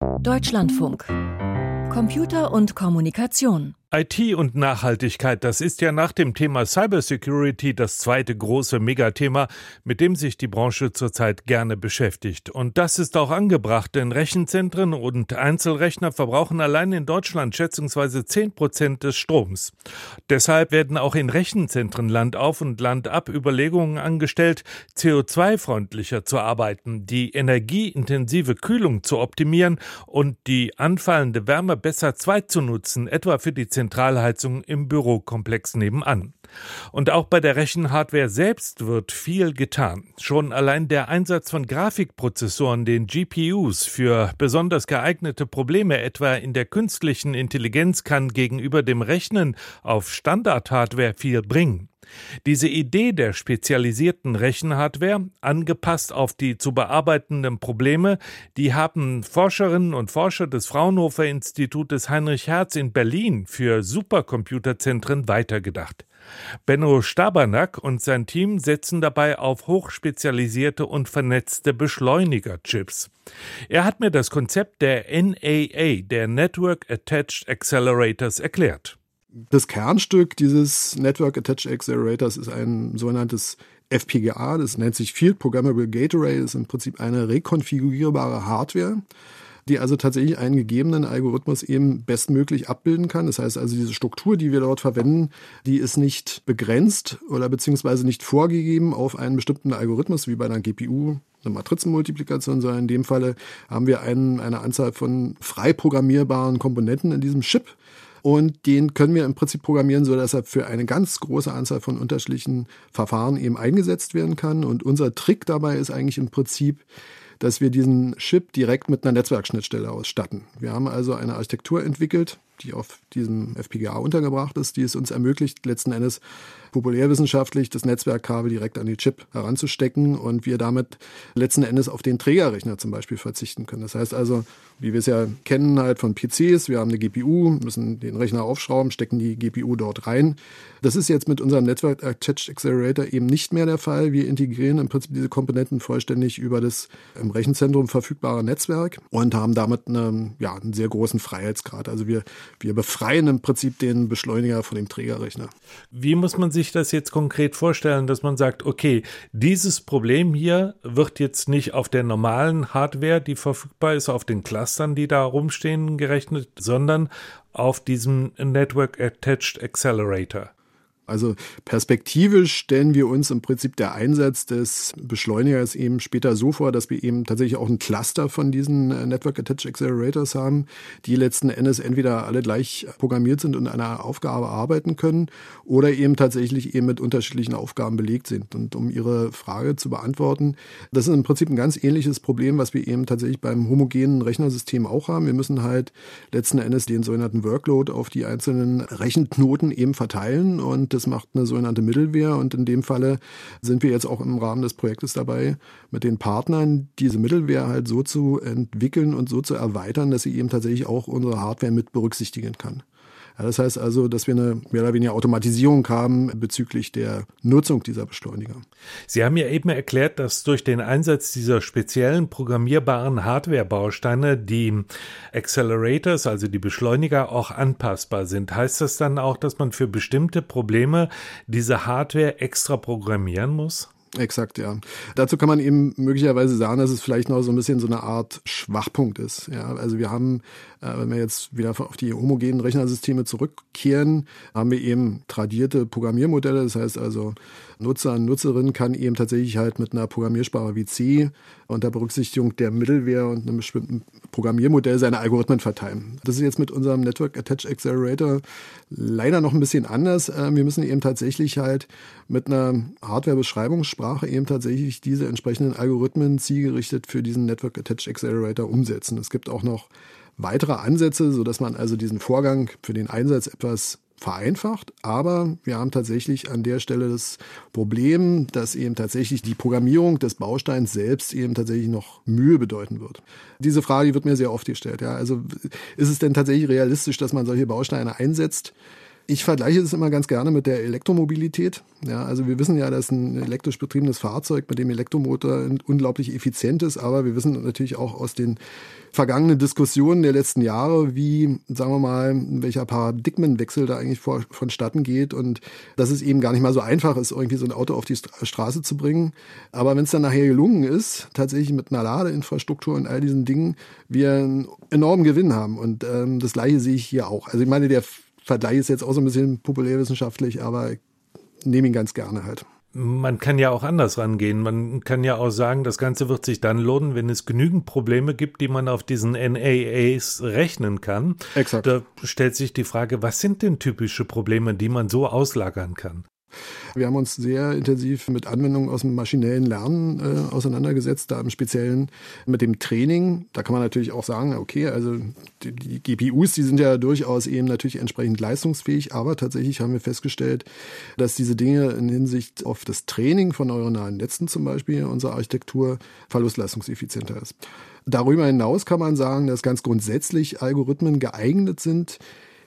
Deutschlandfunk. Computer und Kommunikation. IT und Nachhaltigkeit, das ist ja nach dem Thema Cybersecurity das zweite große Megathema, mit dem sich die Branche zurzeit gerne beschäftigt. Und das ist auch angebracht, denn Rechenzentren und Einzelrechner verbrauchen allein in Deutschland schätzungsweise 10 Prozent des Stroms. Deshalb werden auch in Rechenzentren Land auf und Land ab Überlegungen angestellt, CO2-freundlicher zu arbeiten, die energieintensive Kühlung zu optimieren und die anfallende Wärme besser zweitzunutzen, etwa für die Zentralheizung im Bürokomplex nebenan. Und auch bei der Rechenhardware selbst wird viel getan. Schon allein der Einsatz von Grafikprozessoren, den GPUs, für besonders geeignete Probleme etwa in der künstlichen Intelligenz kann gegenüber dem Rechnen auf Standardhardware viel bringen. Diese Idee der spezialisierten Rechenhardware, angepasst auf die zu bearbeitenden Probleme, die haben Forscherinnen und Forscher des Fraunhofer Institutes Heinrich Herz in Berlin für Supercomputerzentren weitergedacht. Benno Stabernack und sein Team setzen dabei auf hochspezialisierte und vernetzte Beschleunigerchips. Er hat mir das Konzept der NAA, der Network Attached Accelerators, erklärt. Das Kernstück dieses Network Attached Accelerators ist ein sogenanntes FPGA, das nennt sich Field Programmable Gate Array, das ist im Prinzip eine rekonfigurierbare Hardware, die also tatsächlich einen gegebenen Algorithmus eben bestmöglich abbilden kann. Das heißt also, diese Struktur, die wir dort verwenden, die ist nicht begrenzt oder beziehungsweise nicht vorgegeben auf einen bestimmten Algorithmus, wie bei einer GPU, eine Matrizenmultiplikation, sondern in dem Falle haben wir einen, eine Anzahl von frei programmierbaren Komponenten in diesem Chip und den können wir im Prinzip programmieren, so dass er für eine ganz große Anzahl von unterschiedlichen Verfahren eben eingesetzt werden kann. Und unser Trick dabei ist eigentlich im Prinzip, dass wir diesen Chip direkt mit einer Netzwerkschnittstelle ausstatten. Wir haben also eine Architektur entwickelt, die auf diesem FPGA untergebracht ist, die es uns ermöglicht, letzten Endes populärwissenschaftlich das Netzwerkkabel direkt an die Chip heranzustecken und wir damit letzten Endes auf den Trägerrechner zum Beispiel verzichten können. Das heißt also, wie wir es ja kennen halt von PCs, wir haben eine GPU, müssen den Rechner aufschrauben, stecken die GPU dort rein. Das ist jetzt mit unserem Network Attached Accelerator eben nicht mehr der Fall. Wir integrieren im Prinzip diese Komponenten vollständig über das im Rechenzentrum verfügbare Netzwerk und haben damit eine, ja, einen sehr großen Freiheitsgrad. Also wir, wir befreien im Prinzip den Beschleuniger von dem Trägerrechner. Wie muss man sich das jetzt konkret vorstellen, dass man sagt, okay, dieses Problem hier wird jetzt nicht auf der normalen Hardware, die verfügbar ist, auf den Clustern, die da rumstehen, gerechnet, sondern auf diesem Network Attached Accelerator? Also perspektivisch stellen wir uns im Prinzip der Einsatz des Beschleunigers eben später so vor, dass wir eben tatsächlich auch ein Cluster von diesen äh, Network Attached Accelerators haben, die letzten Endes entweder alle gleich programmiert sind und einer Aufgabe arbeiten können oder eben tatsächlich eben mit unterschiedlichen Aufgaben belegt sind. Und um Ihre Frage zu beantworten, das ist im Prinzip ein ganz ähnliches Problem, was wir eben tatsächlich beim homogenen Rechnersystem auch haben. Wir müssen halt letzten Endes den sogenannten Workload auf die einzelnen Rechenknoten eben verteilen und das macht eine sogenannte Middleware und in dem Falle sind wir jetzt auch im Rahmen des Projektes dabei, mit den Partnern diese Middleware halt so zu entwickeln und so zu erweitern, dass sie eben tatsächlich auch unsere Hardware mit berücksichtigen kann. Ja, das heißt also, dass wir eine mehr oder weniger Automatisierung haben bezüglich der Nutzung dieser Beschleuniger. Sie haben ja eben erklärt, dass durch den Einsatz dieser speziellen programmierbaren Hardware-Bausteine die Accelerators, also die Beschleuniger, auch anpassbar sind. Heißt das dann auch, dass man für bestimmte Probleme diese Hardware extra programmieren muss? Exakt, ja. Dazu kann man eben möglicherweise sagen, dass es vielleicht noch so ein bisschen so eine Art Schwachpunkt ist. Ja, also wir haben, äh, wenn wir jetzt wieder auf die homogenen Rechnersysteme zurückkehren, haben wir eben tradierte Programmiermodelle. Das heißt also, Nutzer und Nutzerin kann eben tatsächlich halt mit einer Programmiersprache wie C unter Berücksichtigung der Middleware und einem bestimmten Programmiermodell seine Algorithmen verteilen. Das ist jetzt mit unserem Network Attached Accelerator leider noch ein bisschen anders. Äh, wir müssen eben tatsächlich halt mit einer Hardware-Beschreibungssprache eben tatsächlich diese entsprechenden Algorithmen zielgerichtet für diesen Network Attached Accelerator umsetzen. Es gibt auch noch weitere Ansätze, so dass man also diesen Vorgang für den Einsatz etwas vereinfacht, aber wir haben tatsächlich an der Stelle das Problem, dass eben tatsächlich die Programmierung des Bausteins selbst eben tatsächlich noch Mühe bedeuten wird. Diese Frage wird mir sehr oft gestellt. Ja, also ist es denn tatsächlich realistisch, dass man solche Bausteine einsetzt? Ich vergleiche es immer ganz gerne mit der Elektromobilität. Ja, also wir wissen ja, dass ein elektrisch betriebenes Fahrzeug mit dem Elektromotor unglaublich effizient ist, aber wir wissen natürlich auch aus den vergangenen Diskussionen der letzten Jahre, wie, sagen wir mal, welcher Paradigmenwechsel da eigentlich vor, vonstatten geht und dass es eben gar nicht mal so einfach ist, irgendwie so ein Auto auf die Straße zu bringen. Aber wenn es dann nachher gelungen ist, tatsächlich mit einer Ladeinfrastruktur und all diesen Dingen, wir einen enormen Gewinn haben. Und ähm, das gleiche sehe ich hier auch. Also ich meine, der Vergleich ist jetzt auch so ein bisschen populärwissenschaftlich, aber ich nehme ihn ganz gerne halt. Man kann ja auch anders rangehen. Man kann ja auch sagen, das Ganze wird sich dann lohnen, wenn es genügend Probleme gibt, die man auf diesen NAAs rechnen kann. Exakt. Da stellt sich die Frage, was sind denn typische Probleme, die man so auslagern kann? Wir haben uns sehr intensiv mit Anwendungen aus dem maschinellen Lernen äh, auseinandergesetzt, da im Speziellen mit dem Training. Da kann man natürlich auch sagen, okay, also die, die GPUs, die sind ja durchaus eben natürlich entsprechend leistungsfähig, aber tatsächlich haben wir festgestellt, dass diese Dinge in Hinsicht auf das Training von neuronalen Netzen zum Beispiel unserer Architektur verlustleistungseffizienter ist. Darüber hinaus kann man sagen, dass ganz grundsätzlich Algorithmen geeignet sind,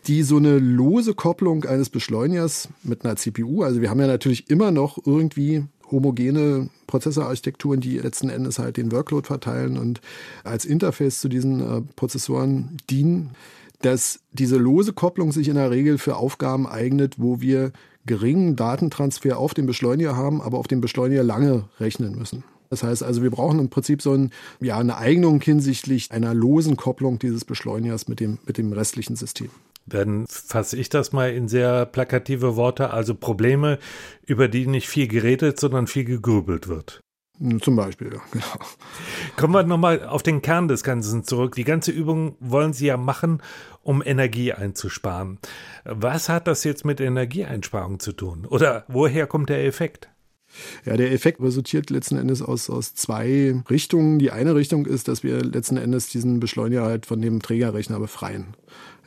die so eine lose Kopplung eines Beschleunigers mit einer CPU, also wir haben ja natürlich immer noch irgendwie homogene Prozessorarchitekturen, die letzten Endes halt den Workload verteilen und als Interface zu diesen äh, Prozessoren dienen, dass diese lose Kopplung sich in der Regel für Aufgaben eignet, wo wir geringen Datentransfer auf den Beschleuniger haben, aber auf den Beschleuniger lange rechnen müssen. Das heißt also, wir brauchen im Prinzip so ein, ja, eine Eignung hinsichtlich einer losen Kopplung dieses Beschleunigers mit dem, mit dem restlichen System. Dann fasse ich das mal in sehr plakative Worte, also Probleme, über die nicht viel geredet, sondern viel gegrübelt wird. Hm, zum Beispiel, ja, genau. Kommen wir nochmal auf den Kern des Ganzen zurück. Die ganze Übung wollen Sie ja machen, um Energie einzusparen. Was hat das jetzt mit Energieeinsparung zu tun? Oder woher kommt der Effekt? Ja, der Effekt resultiert letzten Endes aus, aus zwei Richtungen. Die eine Richtung ist, dass wir letzten Endes diesen Beschleuniger halt von dem Trägerrechner befreien.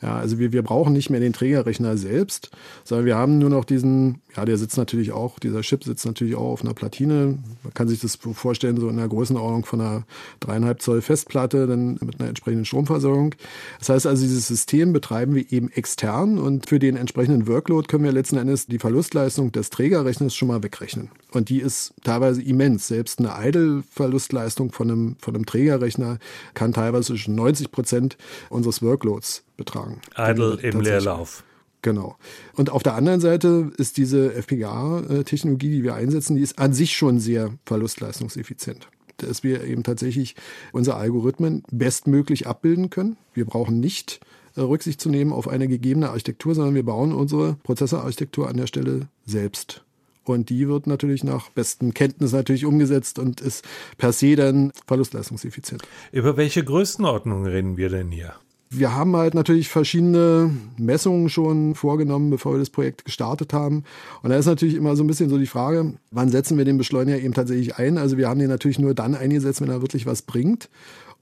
Ja, also wir, wir brauchen nicht mehr den Trägerrechner selbst, sondern wir haben nur noch diesen, ja, der sitzt natürlich auch, dieser Chip sitzt natürlich auch auf einer Platine. Man kann sich das vorstellen, so in der Größenordnung von einer dreieinhalb Zoll Festplatte, dann mit einer entsprechenden Stromversorgung. Das heißt also, dieses System betreiben wir eben extern und für den entsprechenden Workload können wir letzten Endes die Verlustleistung des Trägerrechners schon mal wegrechnen. Und die ist teilweise immens. Selbst eine Idle-Verlustleistung von einem, von einem Trägerrechner kann teilweise zwischen 90 Prozent unseres Workloads betragen. Idle im Leerlauf. Genau. Und auf der anderen Seite ist diese FPGA-Technologie, die wir einsetzen, die ist an sich schon sehr verlustleistungseffizient. Dass wir eben tatsächlich unsere Algorithmen bestmöglich abbilden können. Wir brauchen nicht äh, Rücksicht zu nehmen auf eine gegebene Architektur, sondern wir bauen unsere Prozessorarchitektur an der Stelle selbst. Und die wird natürlich nach besten Kenntnis natürlich umgesetzt und ist per se dann verlustleistungseffizient. Über welche Größenordnung reden wir denn hier? Wir haben halt natürlich verschiedene Messungen schon vorgenommen, bevor wir das Projekt gestartet haben. Und da ist natürlich immer so ein bisschen so die Frage, wann setzen wir den Beschleuniger eben tatsächlich ein? Also wir haben den natürlich nur dann eingesetzt, wenn er wirklich was bringt.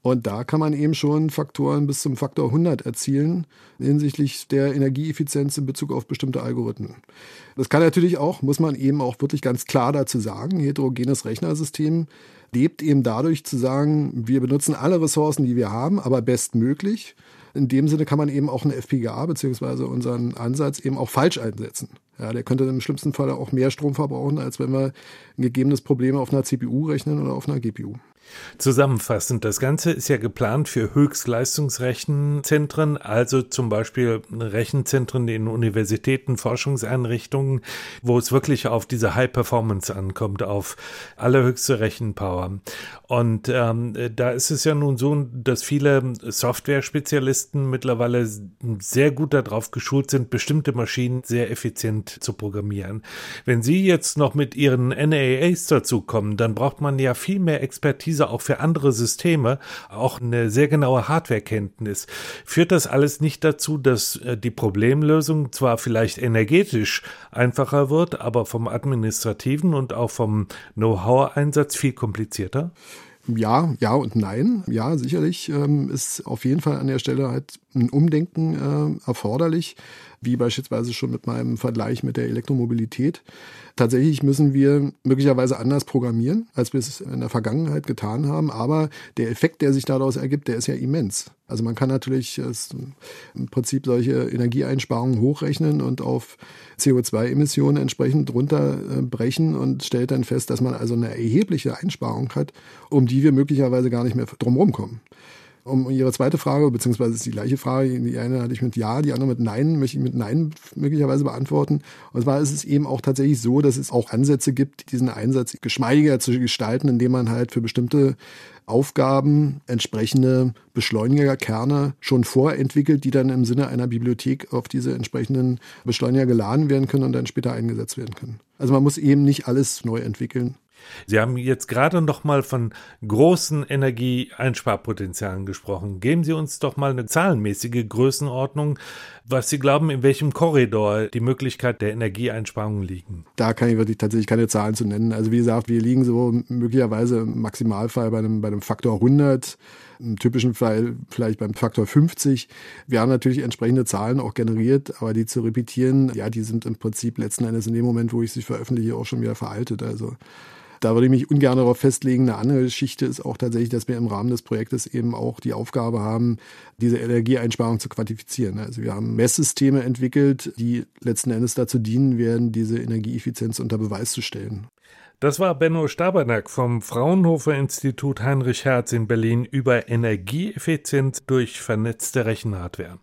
Und da kann man eben schon Faktoren bis zum Faktor 100 erzielen hinsichtlich der Energieeffizienz in Bezug auf bestimmte Algorithmen. Das kann natürlich auch, muss man eben auch wirklich ganz klar dazu sagen, heterogenes Rechnersystem lebt eben dadurch zu sagen, wir benutzen alle Ressourcen, die wir haben, aber bestmöglich. In dem Sinne kann man eben auch eine FPGA beziehungsweise unseren Ansatz eben auch falsch einsetzen. Ja, der könnte im schlimmsten Fall auch mehr Strom verbrauchen, als wenn wir ein gegebenes Problem auf einer CPU rechnen oder auf einer GPU. Zusammenfassend, das Ganze ist ja geplant für Höchstleistungsrechenzentren, also zum Beispiel Rechenzentren in Universitäten, Forschungseinrichtungen, wo es wirklich auf diese High Performance ankommt, auf allerhöchste Rechenpower. Und ähm, da ist es ja nun so, dass viele Software-Spezialisten mittlerweile sehr gut darauf geschult sind, bestimmte Maschinen sehr effizient zu programmieren. Wenn Sie jetzt noch mit Ihren NAAs dazukommen, dann braucht man ja viel mehr Expertise Expertise auch für andere Systeme, auch eine sehr genaue Hardwarekenntnis. Führt das alles nicht dazu, dass äh, die Problemlösung zwar vielleicht energetisch einfacher wird, aber vom administrativen und auch vom Know-how-Einsatz viel komplizierter? Ja, ja und nein. Ja, sicherlich ähm, ist auf jeden Fall an der Stelle halt ein Umdenken äh, erforderlich. Wie beispielsweise schon mit meinem Vergleich mit der Elektromobilität. Tatsächlich müssen wir möglicherweise anders programmieren, als wir es in der Vergangenheit getan haben. Aber der Effekt, der sich daraus ergibt, der ist ja immens. Also man kann natürlich im Prinzip solche Energieeinsparungen hochrechnen und auf CO2-Emissionen entsprechend runterbrechen und stellt dann fest, dass man also eine erhebliche Einsparung hat, um die wir möglicherweise gar nicht mehr drumherum kommen. Um Ihre zweite Frage, beziehungsweise ist die gleiche Frage, die eine hatte ich mit Ja, die andere mit Nein, möchte ich mit Nein möglicherweise beantworten. Und zwar ist es eben auch tatsächlich so, dass es auch Ansätze gibt, diesen Einsatz geschmeidiger zu gestalten, indem man halt für bestimmte Aufgaben entsprechende Beschleunigerkerne schon vorentwickelt, die dann im Sinne einer Bibliothek auf diese entsprechenden Beschleuniger geladen werden können und dann später eingesetzt werden können. Also man muss eben nicht alles neu entwickeln. Sie haben jetzt gerade noch mal von großen Energieeinsparpotenzialen gesprochen. Geben Sie uns doch mal eine zahlenmäßige Größenordnung, was Sie glauben, in welchem Korridor die Möglichkeit der Energieeinsparungen liegen. Da kann ich wirklich tatsächlich keine Zahlen zu nennen. Also wie gesagt, wir liegen so möglicherweise im Maximalfall bei einem, bei einem Faktor 100 im typischen Fall vielleicht beim Faktor 50. Wir haben natürlich entsprechende Zahlen auch generiert, aber die zu repetieren, ja, die sind im Prinzip letzten Endes in dem Moment, wo ich sie veröffentliche, auch schon wieder veraltet. Also da würde ich mich ungern darauf festlegen. Eine andere Geschichte ist auch tatsächlich, dass wir im Rahmen des Projektes eben auch die Aufgabe haben, diese Energieeinsparung zu quantifizieren. Also wir haben Messsysteme entwickelt, die letzten Endes dazu dienen werden, diese Energieeffizienz unter Beweis zu stellen. Das war Benno Stabernack vom Fraunhofer Institut Heinrich Herz in Berlin über Energieeffizienz durch vernetzte Rechenhardware.